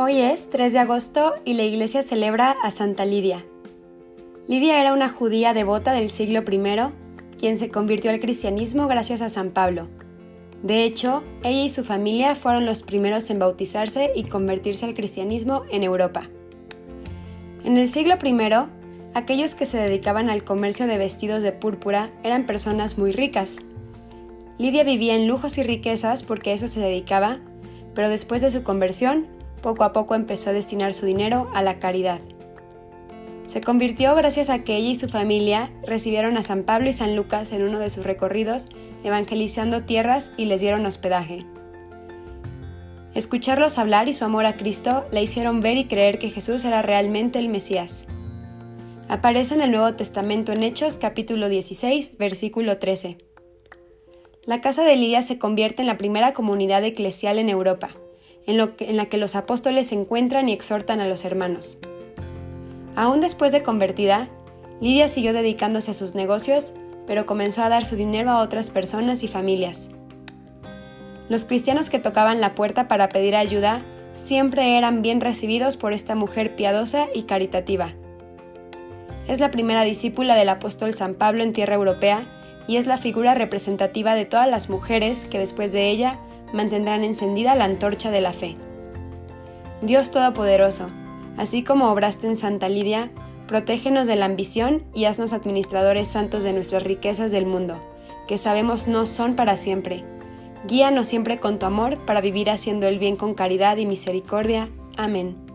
Hoy es 3 de agosto y la iglesia celebra a Santa Lidia. Lidia era una judía devota del siglo I, quien se convirtió al cristianismo gracias a San Pablo. De hecho, ella y su familia fueron los primeros en bautizarse y convertirse al cristianismo en Europa. En el siglo I, aquellos que se dedicaban al comercio de vestidos de púrpura eran personas muy ricas. Lidia vivía en lujos y riquezas porque eso se dedicaba, pero después de su conversión poco a poco empezó a destinar su dinero a la caridad. Se convirtió gracias a que ella y su familia recibieron a San Pablo y San Lucas en uno de sus recorridos, evangelizando tierras y les dieron hospedaje. Escucharlos hablar y su amor a Cristo le hicieron ver y creer que Jesús era realmente el Mesías. Aparece en el Nuevo Testamento en Hechos capítulo 16, versículo 13. La casa de Lidia se convierte en la primera comunidad eclesial en Europa en, la que los apóstoles se encuentran y exhortan a los hermanos. Aún después de convertida, Lidia siguió dedicándose a sus negocios, pero comenzó a dar su dinero a otras personas y familias. Los cristianos que tocaban la puerta para pedir ayuda siempre eran bien recibidos por esta mujer piadosa y caritativa. Es la primera discípula del apóstol San Pablo en tierra europea y es la figura representativa de todas las mujeres que después de ella mantendrán encendida la antorcha de la fe. Dios Todopoderoso, así como obraste en Santa Lidia, protégenos de la ambición y haznos administradores santos de nuestras riquezas del mundo, que sabemos no son para siempre. Guíanos siempre con tu amor para vivir haciendo el bien con caridad y misericordia. Amén.